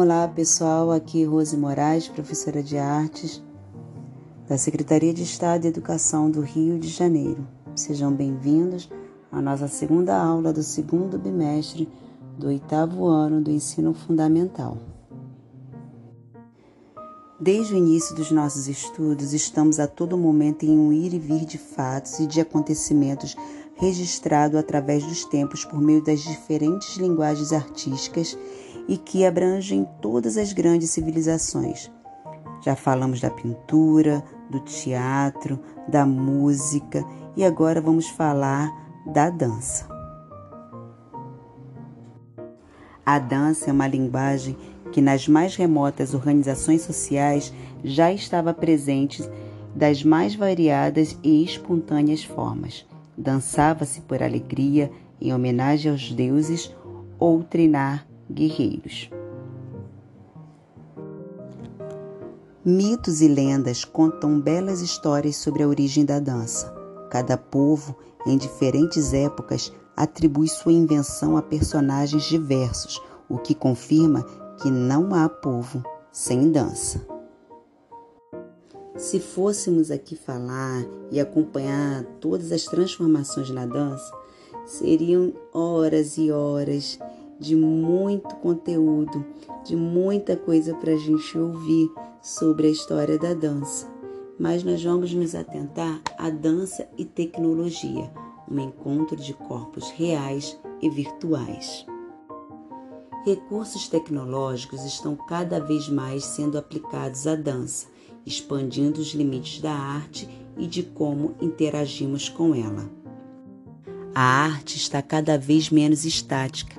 Olá pessoal, aqui Rose Moraes, professora de artes da Secretaria de Estado de Educação do Rio de Janeiro. Sejam bem-vindos à nossa segunda aula do segundo bimestre do oitavo ano do ensino fundamental. Desde o início dos nossos estudos, estamos a todo momento em um ir e vir de fatos e de acontecimentos registrado através dos tempos por meio das diferentes linguagens artísticas e que abrangem todas as grandes civilizações. Já falamos da pintura, do teatro, da música e agora vamos falar da dança. A dança é uma linguagem que nas mais remotas organizações sociais já estava presente das mais variadas e espontâneas formas. Dançava-se por alegria, em homenagem aos deuses ou treinar guerreiros. Mitos e lendas contam belas histórias sobre a origem da dança. Cada povo, em diferentes épocas, atribui sua invenção a personagens diversos, o que confirma que não há povo sem dança. Se fôssemos aqui falar e acompanhar todas as transformações na dança, seriam horas e horas de muito conteúdo, de muita coisa para a gente ouvir sobre a história da dança. Mas nós vamos nos atentar à dança e tecnologia, um encontro de corpos reais e virtuais. Recursos tecnológicos estão cada vez mais sendo aplicados à dança, expandindo os limites da arte e de como interagimos com ela. A arte está cada vez menos estática,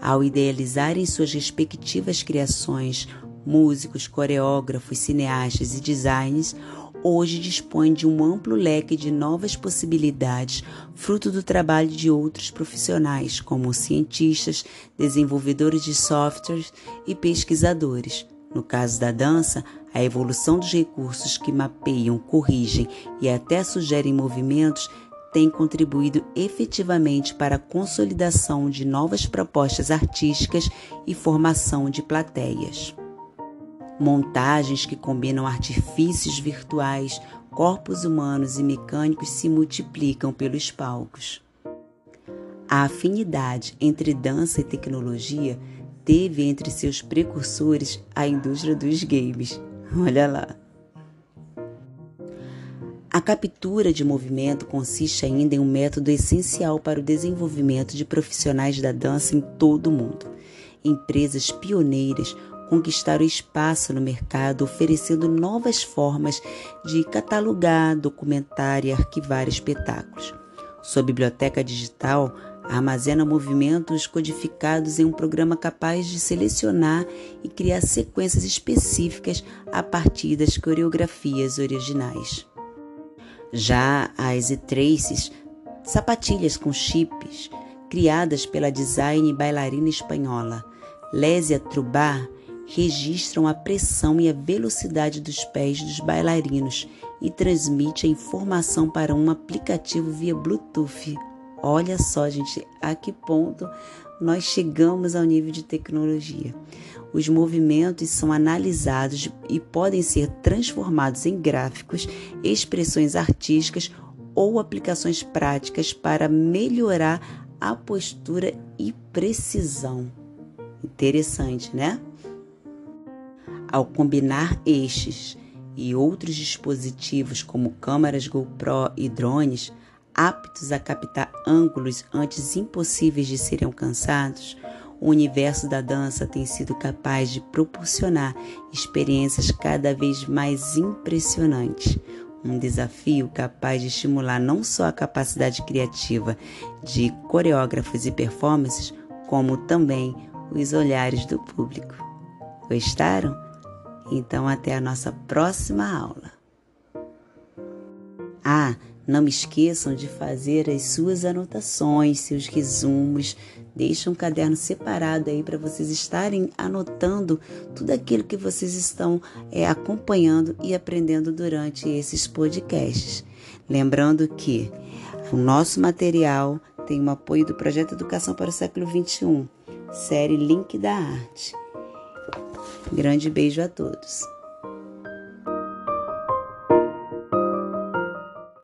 ao idealizarem suas respectivas criações, músicos, coreógrafos, cineastas e designers hoje dispõem de um amplo leque de novas possibilidades, fruto do trabalho de outros profissionais, como cientistas, desenvolvedores de softwares e pesquisadores. No caso da dança, a evolução dos recursos que mapeiam, corrigem e até sugerem movimentos tem contribuído efetivamente para a consolidação de novas propostas artísticas e formação de plateias. Montagens que combinam artifícios virtuais, corpos humanos e mecânicos se multiplicam pelos palcos. A afinidade entre dança e tecnologia teve entre seus precursores a indústria dos games. Olha lá. A captura de movimento consiste ainda em um método essencial para o desenvolvimento de profissionais da dança em todo o mundo. Empresas pioneiras conquistaram espaço no mercado, oferecendo novas formas de catalogar, documentar e arquivar espetáculos. Sua biblioteca digital armazena movimentos codificados em um programa capaz de selecionar e criar sequências específicas a partir das coreografias originais. Já as e-traces, sapatilhas com chips, criadas pela design bailarina espanhola Lésia Trubar, registram a pressão e a velocidade dos pés dos bailarinos e transmite a informação para um aplicativo via Bluetooth. Olha só, gente, a que ponto nós chegamos ao nível de tecnologia. Os movimentos são analisados e podem ser transformados em gráficos, expressões artísticas ou aplicações práticas para melhorar a postura e precisão. Interessante, né? Ao combinar estes e outros dispositivos como câmeras GoPro e drones, aptos a captar ângulos antes impossíveis de serem alcançados, o universo da dança tem sido capaz de proporcionar experiências cada vez mais impressionantes. Um desafio capaz de estimular não só a capacidade criativa de coreógrafos e performances, como também os olhares do público. Gostaram? Então, até a nossa próxima aula. Ah, não esqueçam de fazer as suas anotações, seus resumos. Deixe um caderno separado aí para vocês estarem anotando tudo aquilo que vocês estão é, acompanhando e aprendendo durante esses podcasts. Lembrando que o nosso material tem o apoio do Projeto Educação para o Século XXI, série Link da Arte. Grande beijo a todos.